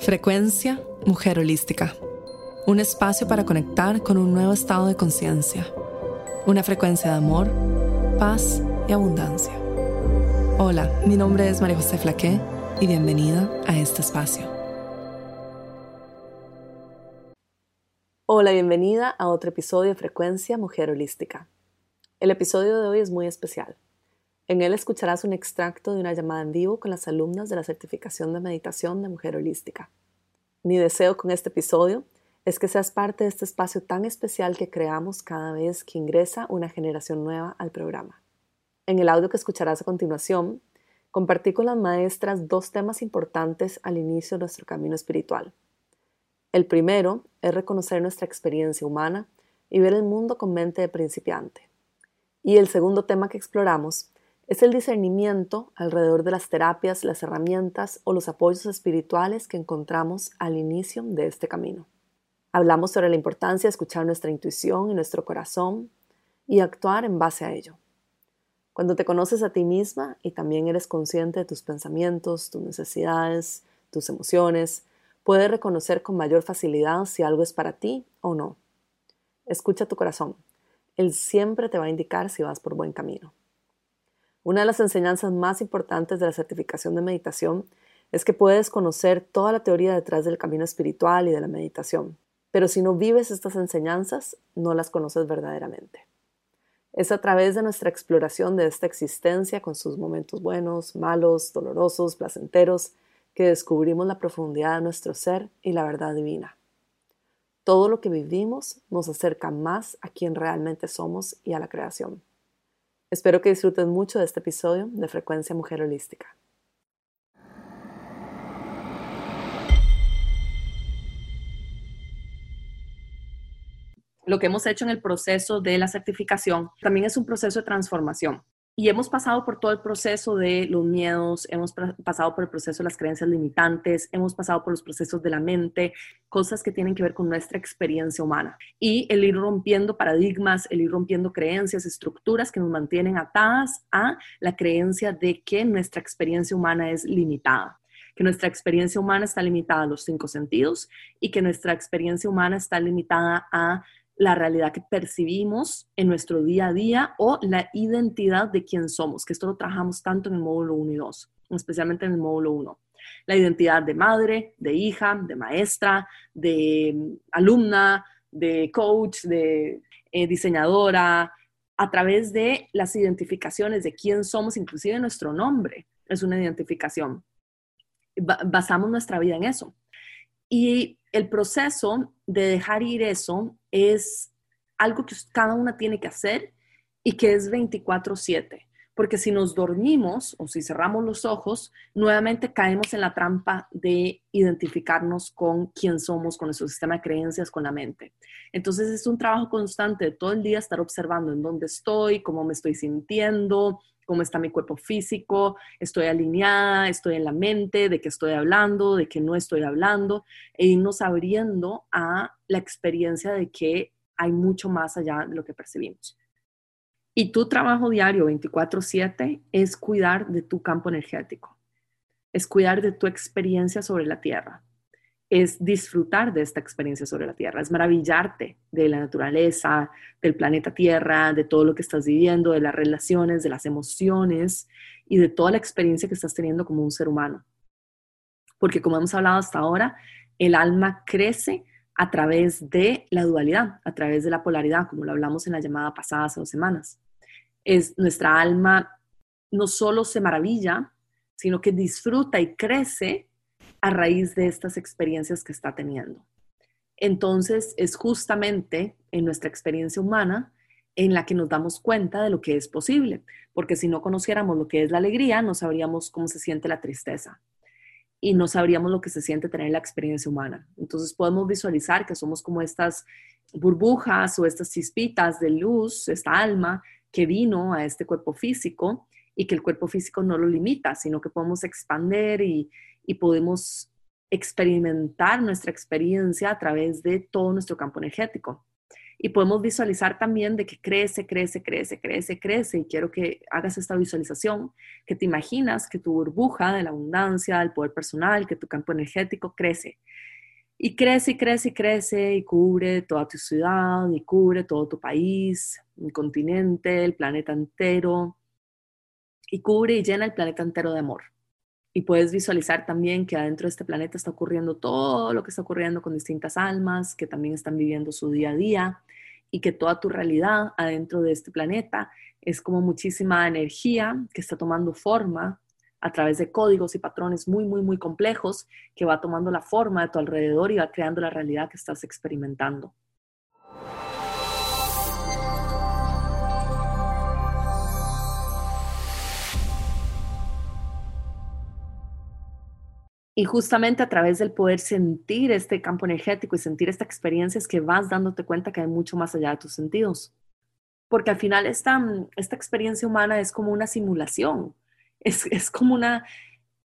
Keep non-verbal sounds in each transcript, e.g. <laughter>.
Frecuencia Mujer Holística. Un espacio para conectar con un nuevo estado de conciencia. Una frecuencia de amor, paz y abundancia. Hola, mi nombre es María José Flaqué y bienvenida a este espacio. Hola, bienvenida a otro episodio de Frecuencia Mujer Holística. El episodio de hoy es muy especial. En él escucharás un extracto de una llamada en vivo con las alumnas de la certificación de meditación de mujer holística. Mi deseo con este episodio es que seas parte de este espacio tan especial que creamos cada vez que ingresa una generación nueva al programa. En el audio que escucharás a continuación, compartí con las maestras dos temas importantes al inicio de nuestro camino espiritual. El primero es reconocer nuestra experiencia humana y ver el mundo con mente de principiante. Y el segundo tema que exploramos es el discernimiento alrededor de las terapias, las herramientas o los apoyos espirituales que encontramos al inicio de este camino. Hablamos sobre la importancia de escuchar nuestra intuición y nuestro corazón y actuar en base a ello. Cuando te conoces a ti misma y también eres consciente de tus pensamientos, tus necesidades, tus emociones, puedes reconocer con mayor facilidad si algo es para ti o no. Escucha tu corazón. Él siempre te va a indicar si vas por buen camino. Una de las enseñanzas más importantes de la certificación de meditación es que puedes conocer toda la teoría detrás del camino espiritual y de la meditación, pero si no vives estas enseñanzas, no las conoces verdaderamente. Es a través de nuestra exploración de esta existencia con sus momentos buenos, malos, dolorosos, placenteros, que descubrimos la profundidad de nuestro ser y la verdad divina. Todo lo que vivimos nos acerca más a quien realmente somos y a la creación. Espero que disfruten mucho de este episodio de Frecuencia Mujer Holística. Lo que hemos hecho en el proceso de la certificación también es un proceso de transformación y hemos pasado por todo el proceso de los miedos, hemos pasado por el proceso de las creencias limitantes, hemos pasado por los procesos de la mente, cosas que tienen que ver con nuestra experiencia humana. Y el ir rompiendo paradigmas, el ir rompiendo creencias, estructuras que nos mantienen atadas a la creencia de que nuestra experiencia humana es limitada que nuestra experiencia humana está limitada a los cinco sentidos y que nuestra experiencia humana está limitada a la realidad que percibimos en nuestro día a día o la identidad de quién somos, que esto lo trabajamos tanto en el módulo 1 y 2, especialmente en el módulo 1. La identidad de madre, de hija, de maestra, de mm, alumna, de coach, de eh, diseñadora, a través de las identificaciones de quién somos, inclusive nuestro nombre es una identificación. basamos nuestra vida en eso. Y el proceso de dejar ir eso es algo que cada una tiene que hacer y que es 24/7. Porque si nos dormimos o si cerramos los ojos, nuevamente caemos en la trampa de identificarnos con quién somos, con nuestro sistema de creencias, con la mente. Entonces es un trabajo constante todo el día estar observando en dónde estoy, cómo me estoy sintiendo, cómo está mi cuerpo físico, estoy alineada, estoy en la mente, de qué estoy hablando, de qué no estoy hablando, e irnos abriendo a la experiencia de que hay mucho más allá de lo que percibimos. Y tu trabajo diario 24/7 es cuidar de tu campo energético, es cuidar de tu experiencia sobre la Tierra, es disfrutar de esta experiencia sobre la Tierra, es maravillarte de la naturaleza, del planeta Tierra, de todo lo que estás viviendo, de las relaciones, de las emociones y de toda la experiencia que estás teniendo como un ser humano. Porque como hemos hablado hasta ahora, el alma crece a través de la dualidad, a través de la polaridad, como lo hablamos en la llamada pasada hace dos semanas. Es nuestra alma no solo se maravilla, sino que disfruta y crece a raíz de estas experiencias que está teniendo. Entonces, es justamente en nuestra experiencia humana en la que nos damos cuenta de lo que es posible, porque si no conociéramos lo que es la alegría, no sabríamos cómo se siente la tristeza y no sabríamos lo que se siente tener la experiencia humana. Entonces podemos visualizar que somos como estas burbujas o estas chispitas de luz, esta alma que vino a este cuerpo físico y que el cuerpo físico no lo limita, sino que podemos expander y, y podemos experimentar nuestra experiencia a través de todo nuestro campo energético. Y podemos visualizar también de que crece, crece, crece, crece, crece. Y quiero que hagas esta visualización, que te imaginas que tu burbuja de la abundancia, del poder personal, que tu campo energético crece. Y crece y crece y crece y cubre toda tu ciudad y cubre todo tu país, el continente, el planeta entero. Y cubre y llena el planeta entero de amor. Y puedes visualizar también que adentro de este planeta está ocurriendo todo lo que está ocurriendo con distintas almas que también están viviendo su día a día y que toda tu realidad adentro de este planeta es como muchísima energía que está tomando forma a través de códigos y patrones muy, muy, muy complejos que va tomando la forma de tu alrededor y va creando la realidad que estás experimentando. Y justamente a través del poder sentir este campo energético y sentir esta experiencia es que vas dándote cuenta que hay mucho más allá de tus sentidos. Porque al final esta, esta experiencia humana es como una simulación, es, es como una,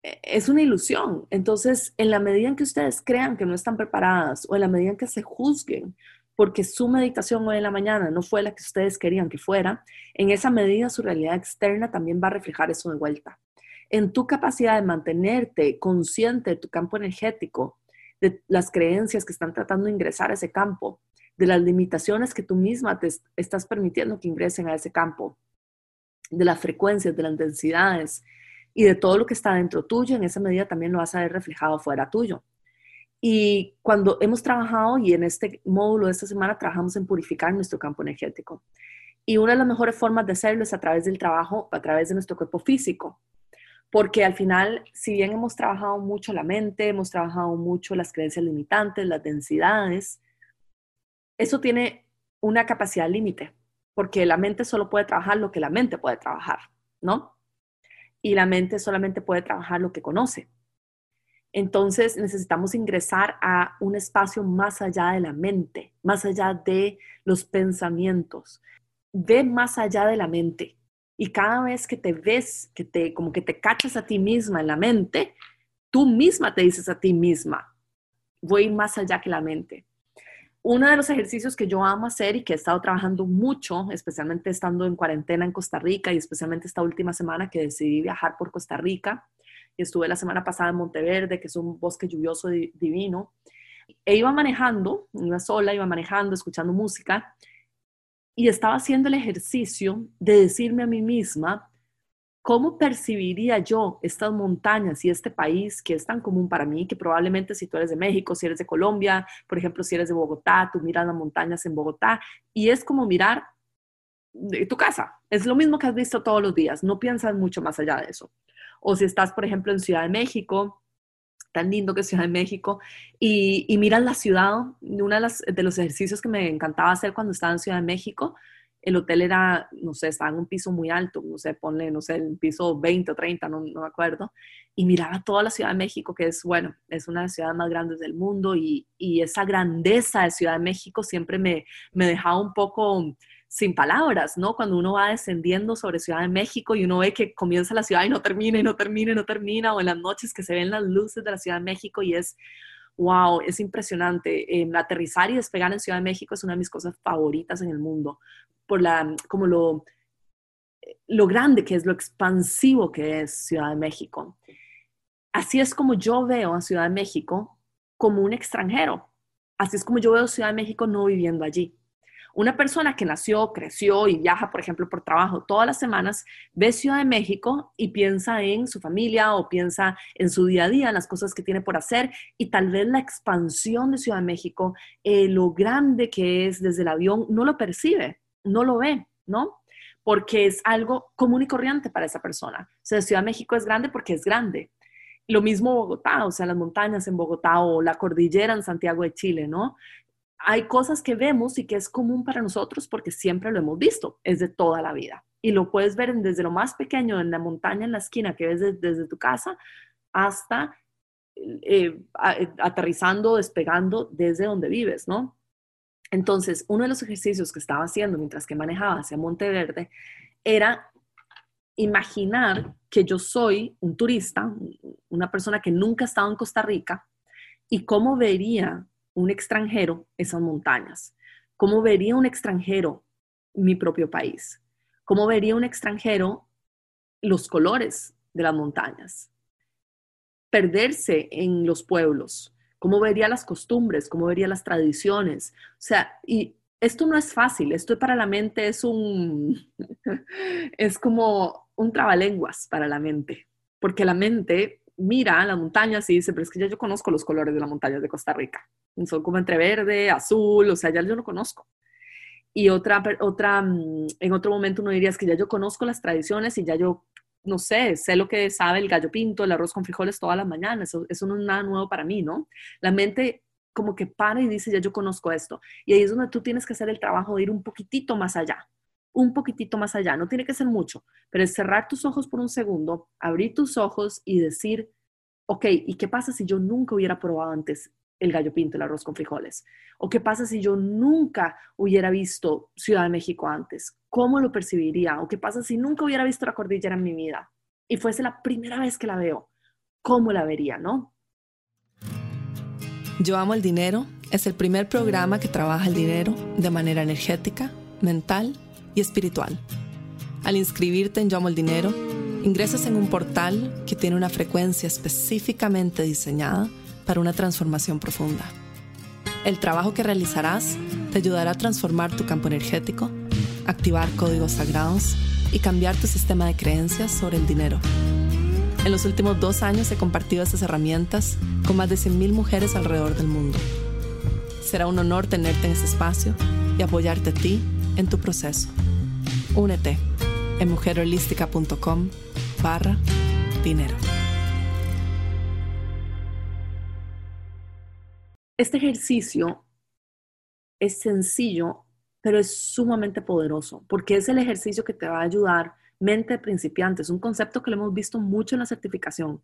es una ilusión. Entonces, en la medida en que ustedes crean que no están preparadas o en la medida en que se juzguen porque su meditación hoy en la mañana no fue la que ustedes querían que fuera, en esa medida su realidad externa también va a reflejar eso de vuelta en tu capacidad de mantenerte consciente de tu campo energético, de las creencias que están tratando de ingresar a ese campo, de las limitaciones que tú misma te estás permitiendo que ingresen a ese campo, de las frecuencias, de las densidades y de todo lo que está dentro tuyo, en esa medida también lo vas a ver reflejado fuera tuyo. Y cuando hemos trabajado, y en este módulo de esta semana trabajamos en purificar nuestro campo energético. Y una de las mejores formas de hacerlo es a través del trabajo, a través de nuestro cuerpo físico porque al final, si bien hemos trabajado mucho la mente, hemos trabajado mucho las creencias limitantes, las densidades, eso tiene una capacidad límite, porque la mente solo puede trabajar lo que la mente puede trabajar, ¿no? Y la mente solamente puede trabajar lo que conoce. Entonces necesitamos ingresar a un espacio más allá de la mente, más allá de los pensamientos. Ve más allá de la mente y cada vez que te ves, que te, como que te cachas a ti misma en la mente, tú misma te dices a ti misma, voy más allá que la mente. Uno de los ejercicios que yo amo hacer y que he estado trabajando mucho, especialmente estando en cuarentena en Costa Rica y especialmente esta última semana que decidí viajar por Costa Rica, y estuve la semana pasada en Monteverde, que es un bosque lluvioso divino, e iba manejando, iba sola, iba manejando, escuchando música, y estaba haciendo el ejercicio de decirme a mí misma, ¿cómo percibiría yo estas montañas y este país que es tan común para mí, que probablemente si tú eres de México, si eres de Colombia, por ejemplo, si eres de Bogotá, tú miras las montañas en Bogotá y es como mirar de tu casa, es lo mismo que has visto todos los días, no piensas mucho más allá de eso. O si estás, por ejemplo, en Ciudad de México, tan lindo que es Ciudad de México, y, y miras la ciudad, uno de, de los ejercicios que me encantaba hacer cuando estaba en Ciudad de México, el hotel era, no sé, estaba en un piso muy alto, no sé, ponle, no sé, el piso 20 o 30, no, no me acuerdo, y miraba toda la Ciudad de México, que es, bueno, es una de las ciudades más grandes del mundo, y, y esa grandeza de Ciudad de México siempre me, me dejaba un poco sin palabras, ¿no? Cuando uno va descendiendo sobre Ciudad de México y uno ve que comienza la ciudad y no termina y no termina y no termina, o en las noches que se ven las luces de la Ciudad de México y es, wow, es impresionante. Eh, aterrizar y despegar en Ciudad de México es una de mis cosas favoritas en el mundo, por la, como lo, lo grande que es, lo expansivo que es Ciudad de México. Así es como yo veo a Ciudad de México como un extranjero. Así es como yo veo Ciudad de México no viviendo allí. Una persona que nació, creció y viaja, por ejemplo, por trabajo todas las semanas, ve Ciudad de México y piensa en su familia o piensa en su día a día, en las cosas que tiene por hacer y tal vez la expansión de Ciudad de México, eh, lo grande que es desde el avión, no lo percibe, no lo ve, ¿no? Porque es algo común y corriente para esa persona. O sea, Ciudad de México es grande porque es grande. Lo mismo Bogotá, o sea, las montañas en Bogotá o la cordillera en Santiago de Chile, ¿no? Hay cosas que vemos y que es común para nosotros porque siempre lo hemos visto, es de toda la vida. Y lo puedes ver desde lo más pequeño, en la montaña, en la esquina que ves desde, tu casa, hasta eh, eh, aterrizando, despegando desde donde vives, ¿no? Entonces, uno de los ejercicios que estaba haciendo mientras que manejaba hacia Monteverde era imaginar que yo soy un turista, una persona que nunca ha estado en Costa Rica, y cómo vería un extranjero esas montañas. ¿Cómo vería un extranjero mi propio país? ¿Cómo vería un extranjero los colores de las montañas? Perderse en los pueblos, cómo vería las costumbres, cómo vería las tradiciones. O sea, y esto no es fácil, esto para la mente es un, <laughs> es como un trabalenguas para la mente, porque la mente mira las montañas y dice, pero es que ya yo conozco los colores de las montañas de Costa Rica. Son como entre verde, azul, o sea, ya yo lo conozco. Y otra, otra, mm, en otro momento uno diría, es que ya yo conozco las tradiciones y ya yo, no sé, sé lo que sabe el gallo pinto, el arroz con frijoles todas las mañanas. Eso, eso no es nada nuevo para mí, ¿no? La mente como que para y dice, ya yo conozco esto. Y ahí es donde tú tienes que hacer el trabajo de ir un poquitito más allá, un poquitito más allá. No tiene que ser mucho, pero es cerrar tus ojos por un segundo, abrir tus ojos y decir, ok, ¿y qué pasa si yo nunca hubiera probado antes el gallo pinto, el arroz con frijoles? ¿O qué pasa si yo nunca hubiera visto Ciudad de México antes? ¿Cómo lo percibiría? ¿O qué pasa si nunca hubiera visto la cordillera en mi vida y fuese la primera vez que la veo? ¿Cómo la vería, no? Yo Amo el Dinero es el primer programa que trabaja el dinero de manera energética, mental y espiritual. Al inscribirte en Yo Amo el Dinero, ingresas en un portal que tiene una frecuencia específicamente diseñada para una transformación profunda. El trabajo que realizarás te ayudará a transformar tu campo energético, activar códigos sagrados y cambiar tu sistema de creencias sobre el dinero. En los últimos dos años he compartido estas herramientas con más de 100.000 mujeres alrededor del mundo. Será un honor tenerte en este espacio y apoyarte a ti en tu proceso. Únete en mujerholística.com barra dinero. Este ejercicio es sencillo, pero es sumamente poderoso, porque es el ejercicio que te va a ayudar mente principiante, es un concepto que lo hemos visto mucho en la certificación,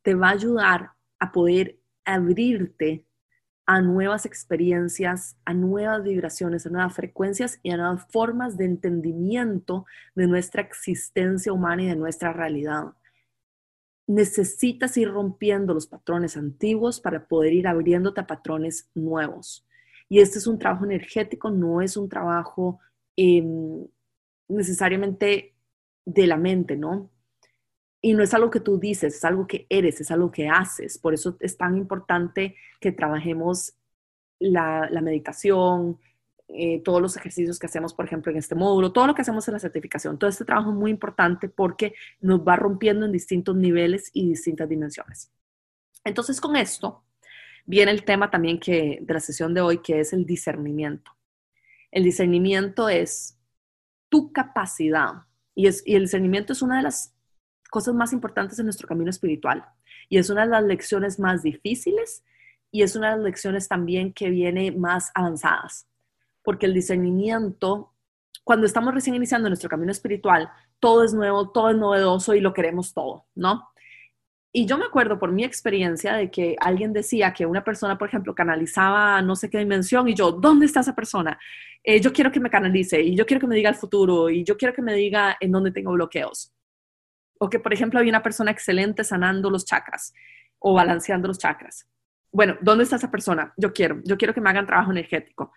te va a ayudar a poder abrirte a nuevas experiencias, a nuevas vibraciones, a nuevas frecuencias y a nuevas formas de entendimiento de nuestra existencia humana y de nuestra realidad. Necesitas ir rompiendo los patrones antiguos para poder ir abriéndote a patrones nuevos. Y este es un trabajo energético, no es un trabajo em, necesariamente de la mente, ¿no? Y no es algo que tú dices, es algo que eres, es algo que haces. Por eso es tan importante que trabajemos la, meditación, eh, todos los ejercicios que hacemos, por ejemplo, en este módulo, todo lo que hacemos en la certificación. Todo este trabajo es muy importante porque nos va rompiendo en distintos niveles y distintas dimensiones. Entonces, con esto viene el tema también que, de la sesión de hoy, que es el discernimiento. El discernimiento es tu capacidad y, el discernimiento es una de las cosas más importantes en nuestro camino espiritual. Y es una de las lecciones más difíciles y es una de las lecciones también que viene más avanzadas. Porque el discernimiento, cuando estamos recién iniciando nuestro camino espiritual, todo es nuevo, todo es novedoso y lo queremos todo, ¿no? Y yo me acuerdo por mi experiencia de que alguien decía que una persona, por ejemplo, canalizaba no sé qué dimensión y yo, ¿dónde está esa persona? Eh, yo quiero que me canalice y yo quiero que me diga el futuro y yo quiero que me diga en dónde tengo bloqueos. O que, por ejemplo, había una persona excelente sanando los chakras o balanceando los chakras. Bueno, ¿dónde está esa persona? Yo quiero, yo quiero que me hagan trabajo energético.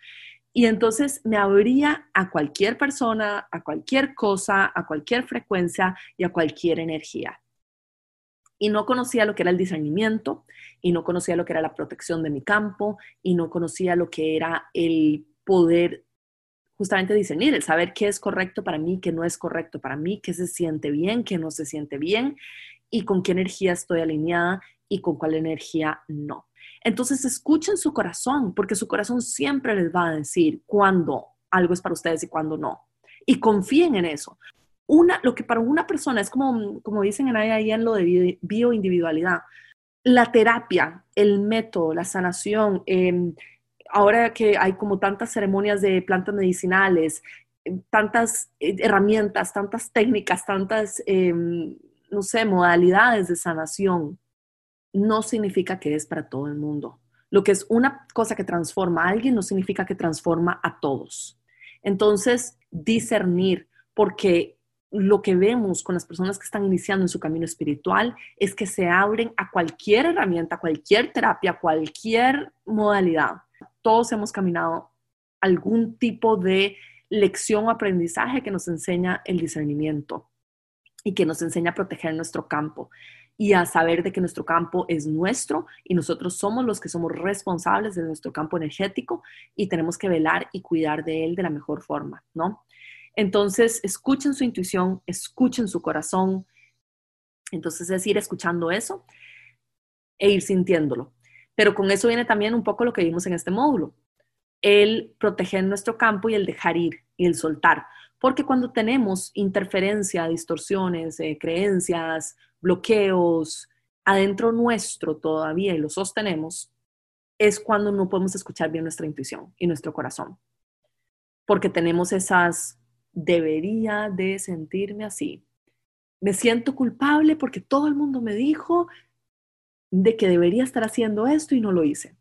Y entonces me abría a cualquier persona, a cualquier cosa, a cualquier frecuencia y a cualquier energía y no conocía lo que era el discernimiento y no conocía lo que era la protección de mi campo y no conocía lo que era el poder justamente discernir, el saber qué es correcto para mí, qué no es correcto para mí, qué se siente bien, qué no se siente bien y con qué energía estoy alineada y con cuál energía no. Entonces escuchen su corazón, porque su corazón siempre les va a decir cuándo algo es para ustedes y cuándo no. Y confíen en eso, una, lo que para una persona es como, como dicen ahí en lo de bioindividualidad, la terapia, el método, la sanación, em, ahora que hay como tantas ceremonias de plantas medicinales, em, tantas eh, herramientas, tantas técnicas, tantas, em, no sé, modalidades de sanación, no significa que es para todo el mundo. Lo que es una cosa que transforma a alguien no significa que transforma a todos. Entonces, discernir, porque lo que vemos con las personas que están iniciando en su camino espiritual es que se abren a cualquier herramienta, cualquier terapia, cualquier modalidad. Todos hemos caminado algún tipo de lección o aprendizaje que nos enseña el discernimiento y que nos enseña a proteger nuestro campo y a saber de que nuestro campo es nuestro y nosotros somos los que somos responsables de nuestro campo energético y tenemos que velar y cuidar de él de la mejor forma, ¿no? Entonces, escuchen su intuición, escuchen su corazón. Entonces, es ir escuchando eso e ir sintiéndolo. Pero con eso viene también un poco lo que vimos en este módulo, el proteger nuestro campo y el dejar ir y el soltar. Porque cuando tenemos interferencia, distorsiones, eh, creencias, bloqueos adentro nuestro todavía y lo sostenemos, es cuando no podemos escuchar bien nuestra intuición y nuestro corazón. Porque tenemos esas, debería de sentirme así. Me siento culpable porque todo el mundo me dijo de que debería estar haciendo esto y no lo hice.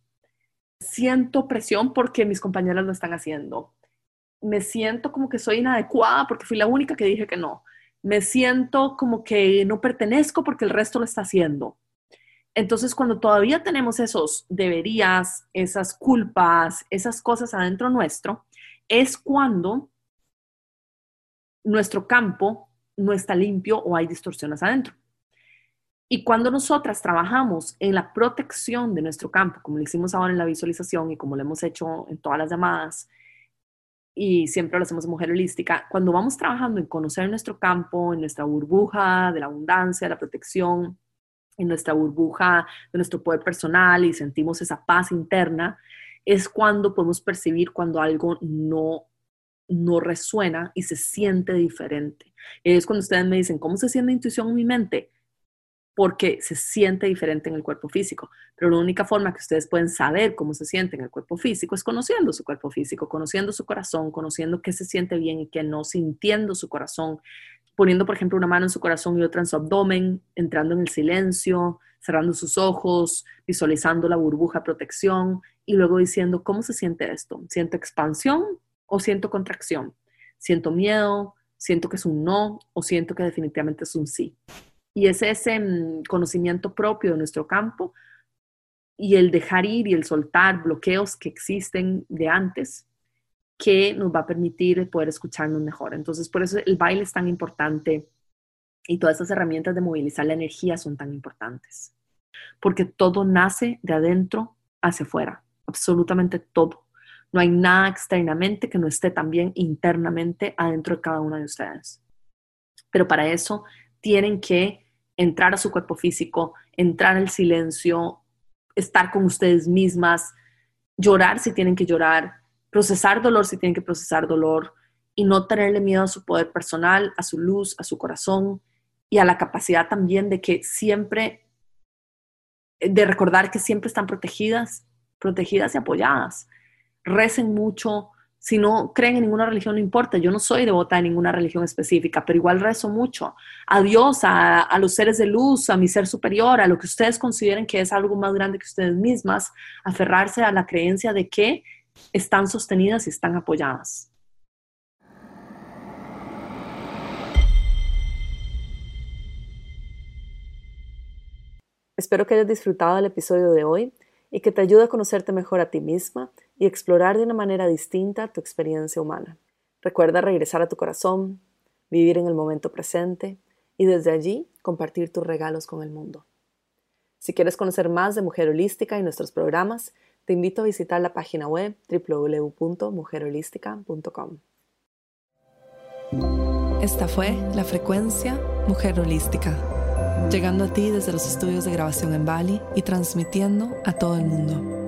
Siento presión porque mis compañeras lo están haciendo me siento como que soy inadecuada porque fui la única que dije que no. Me siento como que no pertenezco porque el resto lo está haciendo. Entonces, cuando todavía tenemos esos deberías, esas culpas, esas cosas adentro nuestro, es cuando nuestro campo no está limpio o hay distorsiones adentro. Y cuando nosotras trabajamos en la protección de nuestro campo, como lo hicimos ahora en la visualización y como lo hemos hecho en todas las llamadas, y siempre lo hacemos Mujer Holística, cuando vamos trabajando en conocer nuestro campo, en nuestra burbuja de la abundancia, de la protección, en nuestra burbuja de nuestro poder personal y sentimos esa paz interna, es cuando podemos percibir cuando algo no, no resuena y se siente diferente. Es cuando ustedes me dicen, ¿cómo se siente intuición en mi mente? Porque se siente diferente en el cuerpo físico. Pero la única forma que ustedes pueden saber cómo se siente en el cuerpo físico es conociendo su cuerpo físico, conociendo su corazón, conociendo qué se siente bien y qué no, sintiendo su corazón, poniendo, por ejemplo, una mano en su corazón y otra en su abdomen, entrando en el silencio, cerrando sus ojos, visualizando la burbuja protección y luego diciendo, ¿cómo se siente esto? ¿Siento expansión o siento contracción? ¿Siento miedo? ¿Siento que es un no o siento que definitivamente es un sí? Y es ese mm, conocimiento propio de nuestro campo y el dejar ir y el soltar bloqueos que existen de antes que nos va a permitir poder escucharnos mejor. Entonces, por eso el baile es tan importante y todas esas herramientas de movilizar la energía son tan importantes. Porque todo nace de adentro hacia afuera, absolutamente todo. No hay nada externamente que no esté también internamente adentro de cada una de ustedes. Pero para eso tienen que entrar a su cuerpo físico, entrar al silencio, estar con ustedes mismas, llorar si tienen que llorar, procesar dolor si tienen que procesar dolor y no tenerle miedo a su poder personal, a su luz, a su corazón y a la capacidad también de que siempre, de recordar que siempre están protegidas, protegidas y apoyadas. Recen mucho, si no creen en ninguna religión, no importa. Yo no soy devota de ninguna religión específica, pero igual rezo mucho a Dios, a, los seres de luz, a mi ser superior, a lo que ustedes consideren que es algo más grande que ustedes mismas, aferrarse a la creencia de que están sostenidas y están apoyadas. Espero que hayas disfrutado del episodio de hoy y que te ayude a conocerte mejor a ti misma y explorar de una manera distinta tu experiencia humana. Recuerda regresar a tu corazón, vivir en el momento presente y desde allí compartir tus regalos con el mundo. Si quieres conocer más de Mujer Holística y nuestros programas, te invito a visitar la página web www.mujerholística.com. Esta fue la frecuencia Mujer Holística llegando a ti desde los estudios de grabación en Bali y transmitiendo a todo el mundo.